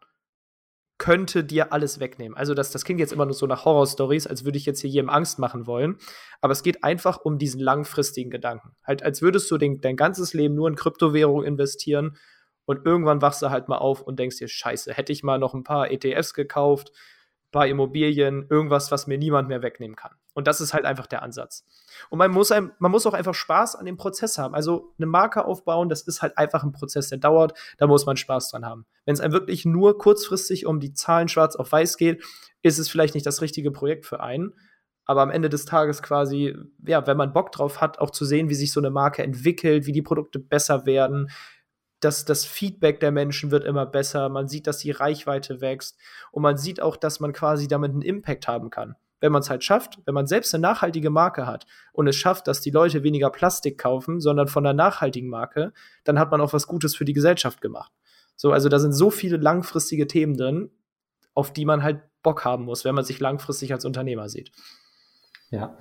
könnte dir alles wegnehmen. Also das, das klingt jetzt immer nur so nach Horror-Stories, als würde ich jetzt hier jedem Angst machen wollen. Aber es geht einfach um diesen langfristigen Gedanken. Halt, als würdest du den, dein ganzes Leben nur in Kryptowährung investieren und irgendwann wachst du halt mal auf und denkst dir, scheiße, hätte ich mal noch ein paar ETFs gekauft, paar Immobilien, irgendwas, was mir niemand mehr wegnehmen kann. Und das ist halt einfach der Ansatz. Und man muss, einem, man muss auch einfach Spaß an dem Prozess haben. Also eine Marke aufbauen, das ist halt einfach ein Prozess, der dauert. Da muss man Spaß dran haben. Wenn es einem wirklich nur kurzfristig um die Zahlen schwarz auf weiß geht, ist es vielleicht nicht das richtige Projekt für einen. Aber am Ende des Tages quasi, ja, wenn man Bock drauf hat, auch zu sehen, wie sich so eine Marke entwickelt, wie die Produkte besser werden, dass das Feedback der Menschen wird immer besser, man sieht, dass die Reichweite wächst und man sieht auch, dass man quasi damit einen Impact haben kann. Wenn man es halt schafft, wenn man selbst eine nachhaltige Marke hat und es schafft, dass die Leute weniger Plastik kaufen, sondern von einer nachhaltigen Marke, dann hat man auch was Gutes für die Gesellschaft gemacht. So, also da sind so viele langfristige Themen drin, auf die man halt Bock haben muss, wenn man sich langfristig als Unternehmer sieht. Ja,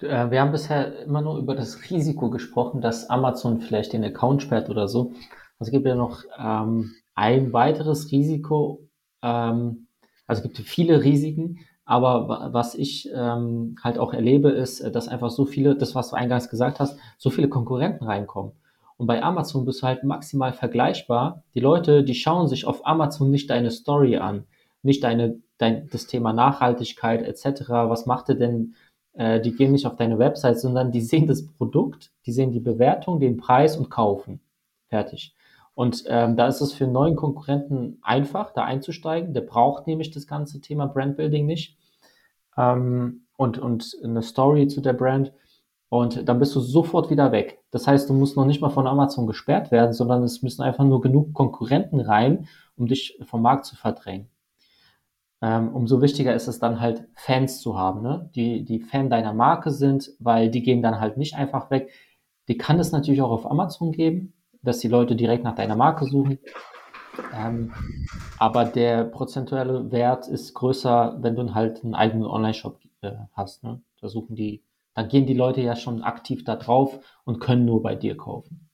äh, wir haben bisher immer nur über das Risiko gesprochen, dass Amazon vielleicht den Account sperrt oder so. Es gibt ja noch ähm, ein weiteres Risiko. Ähm, also es gibt viele Risiken, aber was ich ähm, halt auch erlebe, ist, dass einfach so viele, das was du eingangs gesagt hast, so viele Konkurrenten reinkommen. Und bei Amazon bist du halt maximal vergleichbar. Die Leute, die schauen sich auf Amazon nicht deine Story an, nicht deine, dein, das Thema Nachhaltigkeit etc., was macht ihr denn, äh, die gehen nicht auf deine Website, sondern die sehen das Produkt, die sehen die Bewertung, den Preis und kaufen. Fertig. Und ähm, da ist es für einen neuen Konkurrenten einfach, da einzusteigen. Der braucht nämlich das ganze Thema Brandbuilding nicht ähm, und, und eine Story zu der Brand. Und dann bist du sofort wieder weg. Das heißt, du musst noch nicht mal von Amazon gesperrt werden, sondern es müssen einfach nur genug Konkurrenten rein, um dich vom Markt zu verdrängen. Ähm, umso wichtiger ist es dann halt Fans zu haben, ne? die, die Fan deiner Marke sind, weil die gehen dann halt nicht einfach weg. Die kann es natürlich auch auf Amazon geben, dass die Leute direkt nach deiner Marke suchen. Ähm, aber der prozentuelle Wert ist größer, wenn du halt einen eigenen Online-Shop äh, hast. Ne? Da suchen die dann gehen die Leute ja schon aktiv da drauf und können nur bei dir kaufen.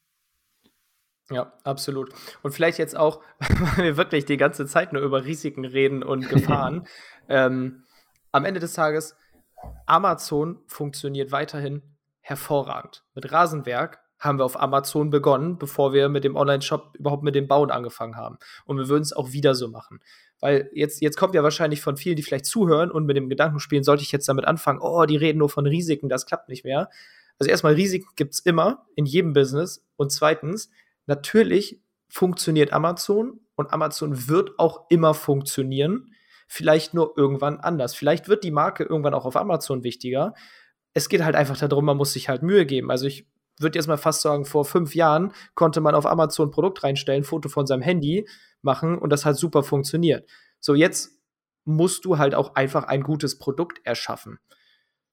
Ja, absolut. Und vielleicht jetzt auch, weil wir wirklich die ganze Zeit nur über Risiken reden und Gefahren. ähm, am Ende des Tages, Amazon funktioniert weiterhin hervorragend. Mit Rasenwerk haben wir auf Amazon begonnen, bevor wir mit dem Online-Shop überhaupt mit dem Bauen angefangen haben. Und wir würden es auch wieder so machen. Weil jetzt, jetzt kommt ja wahrscheinlich von vielen, die vielleicht zuhören und mit dem Gedanken spielen, sollte ich jetzt damit anfangen, oh, die reden nur von Risiken, das klappt nicht mehr. Also erstmal, Risiken gibt es immer in jedem Business. Und zweitens, natürlich funktioniert Amazon und Amazon wird auch immer funktionieren. Vielleicht nur irgendwann anders. Vielleicht wird die Marke irgendwann auch auf Amazon wichtiger. Es geht halt einfach darum, man muss sich halt Mühe geben. Also ich würde jetzt mal fast sagen, vor fünf Jahren konnte man auf Amazon ein Produkt reinstellen, Foto von seinem Handy machen und das hat super funktioniert. So, jetzt musst du halt auch einfach ein gutes Produkt erschaffen.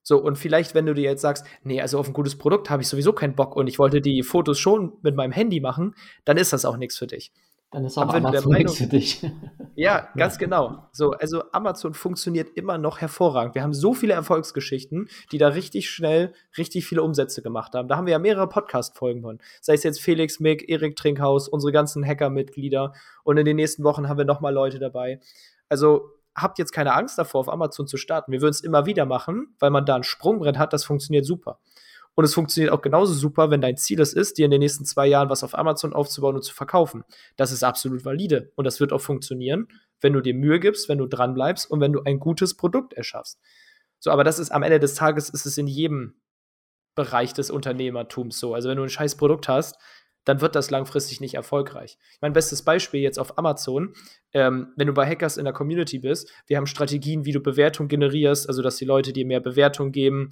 So, und vielleicht, wenn du dir jetzt sagst, nee, also auf ein gutes Produkt habe ich sowieso keinen Bock und ich wollte die Fotos schon mit meinem Handy machen, dann ist das auch nichts für dich. Dann ist auch Aber Amazon nichts für dich. Ja, ganz genau. So, also Amazon funktioniert immer noch hervorragend. Wir haben so viele Erfolgsgeschichten, die da richtig schnell richtig viele Umsätze gemacht haben. Da haben wir ja mehrere Podcast-Folgen von. Sei es jetzt Felix, Mick, Erik Trinkhaus, unsere ganzen Hacker-Mitglieder. Und in den nächsten Wochen haben wir nochmal Leute dabei. Also habt jetzt keine Angst davor, auf Amazon zu starten. Wir würden es immer wieder machen, weil man da ein Sprungbrett hat, das funktioniert super. Und es funktioniert auch genauso super, wenn dein Ziel es ist, dir in den nächsten zwei Jahren was auf Amazon aufzubauen und zu verkaufen. Das ist absolut valide und das wird auch funktionieren, wenn du dir Mühe gibst, wenn du dran bleibst und wenn du ein gutes Produkt erschaffst. So, aber das ist am Ende des Tages ist es in jedem Bereich des Unternehmertums so. Also wenn du ein scheiß Produkt hast, dann wird das langfristig nicht erfolgreich. Mein bestes Beispiel jetzt auf Amazon, ähm, wenn du bei Hackers in der Community bist, wir haben Strategien, wie du Bewertung generierst, also dass die Leute dir mehr Bewertung geben,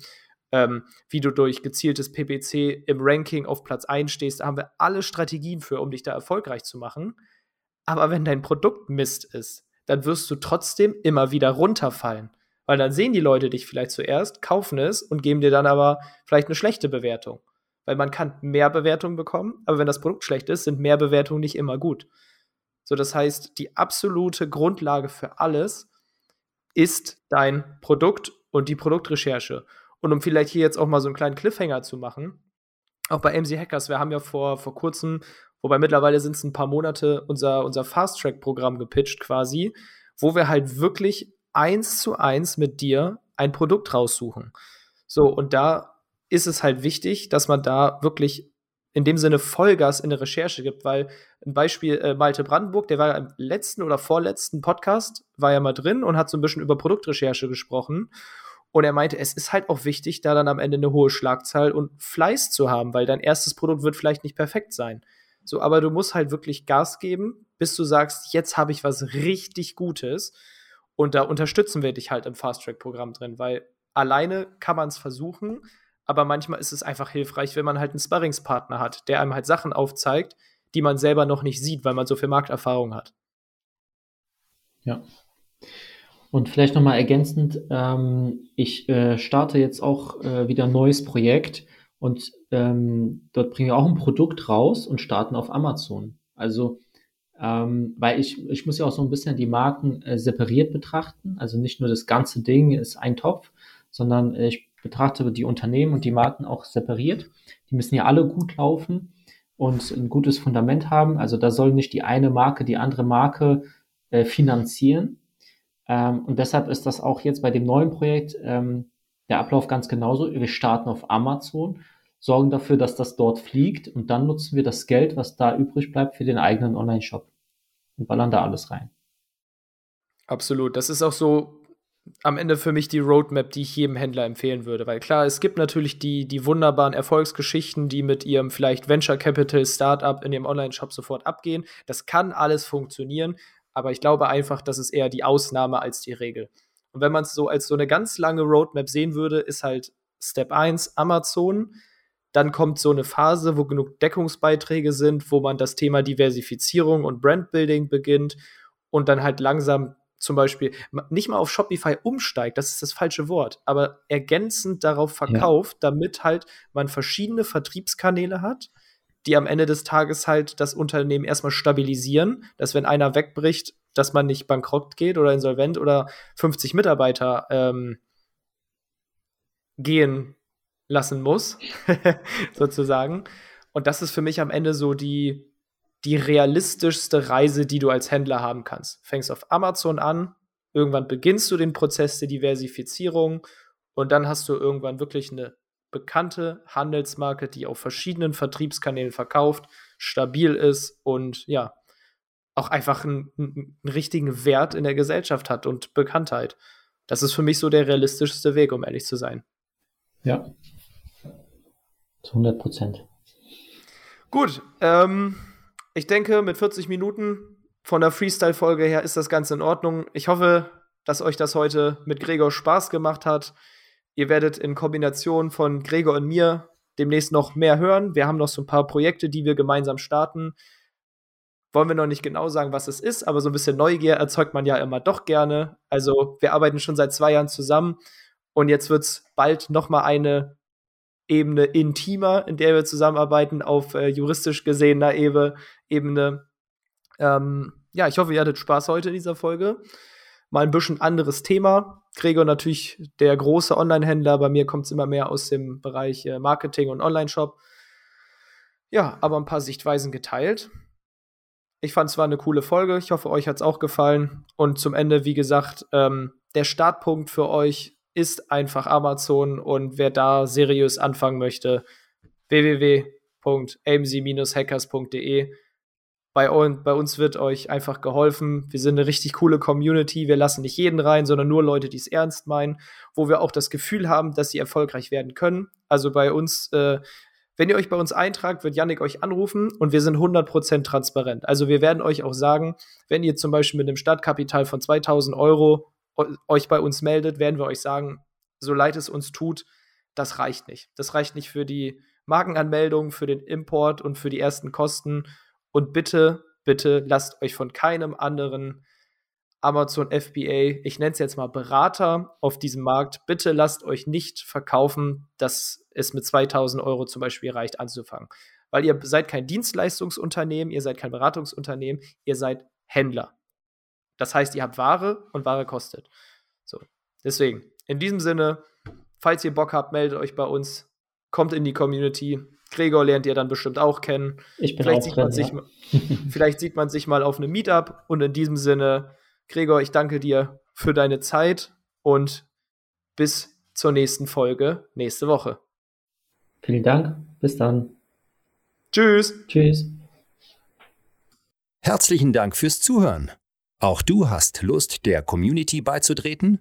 ähm, wie du durch gezieltes PPC im Ranking auf Platz 1 stehst. Da haben wir alle Strategien für, um dich da erfolgreich zu machen. Aber wenn dein Produkt Mist ist, dann wirst du trotzdem immer wieder runterfallen. Weil dann sehen die Leute dich vielleicht zuerst, kaufen es und geben dir dann aber vielleicht eine schlechte Bewertung. Weil man kann mehr Bewertungen bekommen, aber wenn das Produkt schlecht ist, sind mehr Bewertungen nicht immer gut. So, das heißt, die absolute Grundlage für alles ist dein Produkt und die Produktrecherche. Und um vielleicht hier jetzt auch mal so einen kleinen Cliffhanger zu machen, auch bei MC Hackers, wir haben ja vor, vor kurzem, wobei mittlerweile sind es ein paar Monate, unser, unser Fast-Track-Programm gepitcht quasi, wo wir halt wirklich eins zu eins mit dir ein Produkt raussuchen. So, und da ist es halt wichtig, dass man da wirklich in dem Sinne Vollgas in der Recherche gibt, weil ein Beispiel äh, Malte Brandenburg, der war ja im letzten oder vorletzten Podcast, war ja mal drin und hat so ein bisschen über Produktrecherche gesprochen. Und er meinte, es ist halt auch wichtig, da dann am Ende eine hohe Schlagzahl und Fleiß zu haben, weil dein erstes Produkt wird vielleicht nicht perfekt sein. So, aber du musst halt wirklich Gas geben, bis du sagst, jetzt habe ich was richtig Gutes. Und da unterstützen wir dich halt im Fast-Track-Programm drin, weil alleine kann man es versuchen, aber manchmal ist es einfach hilfreich, wenn man halt einen Sparringspartner hat, der einem halt Sachen aufzeigt, die man selber noch nicht sieht, weil man so viel Markterfahrung hat. Ja. Und vielleicht nochmal ergänzend, ähm, ich äh, starte jetzt auch äh, wieder ein neues Projekt und ähm, dort bringen wir auch ein Produkt raus und starten auf Amazon. Also, ähm, weil ich, ich muss ja auch so ein bisschen die Marken äh, separiert betrachten. Also nicht nur das ganze Ding ist ein Topf, sondern ich betrachte die Unternehmen und die Marken auch separiert. Die müssen ja alle gut laufen und ein gutes Fundament haben. Also da soll nicht die eine Marke die andere Marke äh, finanzieren, ähm, und deshalb ist das auch jetzt bei dem neuen Projekt ähm, der Ablauf ganz genauso. Wir starten auf Amazon, sorgen dafür, dass das dort fliegt und dann nutzen wir das Geld, was da übrig bleibt, für den eigenen Online-Shop und ballern da alles rein. Absolut. Das ist auch so am Ende für mich die Roadmap, die ich jedem Händler empfehlen würde. Weil klar, es gibt natürlich die, die wunderbaren Erfolgsgeschichten, die mit ihrem vielleicht Venture Capital Startup in ihrem Online-Shop sofort abgehen. Das kann alles funktionieren, aber ich glaube einfach, das ist eher die Ausnahme als die Regel. Und wenn man es so als so eine ganz lange Roadmap sehen würde, ist halt Step 1 Amazon. Dann kommt so eine Phase, wo genug Deckungsbeiträge sind, wo man das Thema Diversifizierung und Brandbuilding beginnt und dann halt langsam zum Beispiel nicht mal auf Shopify umsteigt, das ist das falsche Wort, aber ergänzend darauf verkauft, ja. damit halt man verschiedene Vertriebskanäle hat, die am Ende des Tages halt das Unternehmen erstmal stabilisieren, dass wenn einer wegbricht, dass man nicht bankrott geht oder insolvent oder 50 Mitarbeiter ähm, gehen lassen muss, sozusagen. Und das ist für mich am Ende so die, die realistischste Reise, die du als Händler haben kannst. Fängst auf Amazon an, irgendwann beginnst du den Prozess der Diversifizierung und dann hast du irgendwann wirklich eine bekannte Handelsmarke, die auf verschiedenen Vertriebskanälen verkauft, stabil ist und ja, auch einfach einen, einen, richtigen Wert in der Gesellschaft hat und Bekanntheit. Das ist für mich so der realistischste Weg, um ehrlich zu sein. Ja. Zu 100 Prozent. Gut, ähm, ich denke, mit 40 Minuten von der Freestyle-Folge her ist das Ganze in Ordnung. Ich hoffe, dass euch das heute mit Gregor Spaß gemacht hat. Ihr werdet in Kombination von Gregor und mir demnächst noch mehr hören. Wir haben noch so ein paar Projekte, die wir gemeinsam starten. Wollen wir noch nicht genau sagen, was es ist, aber so ein bisschen Neugier erzeugt man ja immer doch gerne. Also wir arbeiten schon seit zwei Jahren zusammen und jetzt wird es bald noch mal eine Ebene intimer, in der wir zusammenarbeiten, auf äh, juristisch gesehener Ebene. Ähm, ja, ich hoffe, ihr hattet Spaß heute in dieser Folge. Mal ein bisschen anderes Thema. Gregor natürlich der große Online-Händler. Bei mir kommt es immer mehr aus dem Bereich äh, Marketing und Online-Shop. Ja, aber ein paar Sichtweisen geteilt. Ich fand es war eine coole Folge. Ich hoffe, euch hat es auch gefallen. Und zum Ende, wie gesagt, ähm, der Startpunkt für euch ist einfach Amazon und wer da seriös anfangen möchte, www.amc-hackers.de. Bei, bei uns wird euch einfach geholfen. Wir sind eine richtig coole Community. Wir lassen nicht jeden rein, sondern nur Leute, die es ernst meinen, wo wir auch das Gefühl haben, dass sie erfolgreich werden können. Also bei uns, äh, wenn ihr euch bei uns eintragt, wird Yannick euch anrufen und wir sind 100% transparent. Also wir werden euch auch sagen, wenn ihr zum Beispiel mit einem Startkapital von 2000 Euro euch bei uns meldet, werden wir euch sagen, so leid es uns tut, das reicht nicht. Das reicht nicht für die Markenanmeldung, für den Import und für die ersten Kosten. Und bitte, bitte lasst euch von keinem anderen Amazon FBA, ich nenne es jetzt mal Berater auf diesem Markt, bitte lasst euch nicht verkaufen, dass es mit 2000 Euro zum Beispiel reicht anzufangen. Weil ihr seid kein Dienstleistungsunternehmen, ihr seid kein Beratungsunternehmen, ihr seid Händler. Das heißt, ihr habt Ware und Ware kostet. So. Deswegen, in diesem Sinne, falls ihr Bock habt, meldet euch bei uns, kommt in die Community. Gregor lernt ihr dann bestimmt auch kennen. Ich bin vielleicht auch sieht drin, man sich, ja. vielleicht sieht man sich mal auf einem Meetup. Und in diesem Sinne, Gregor, ich danke dir für deine Zeit und bis zur nächsten Folge nächste Woche. Vielen Dank. Bis dann. Tschüss. Tschüss. Herzlichen Dank fürs Zuhören. Auch du hast Lust, der Community beizutreten?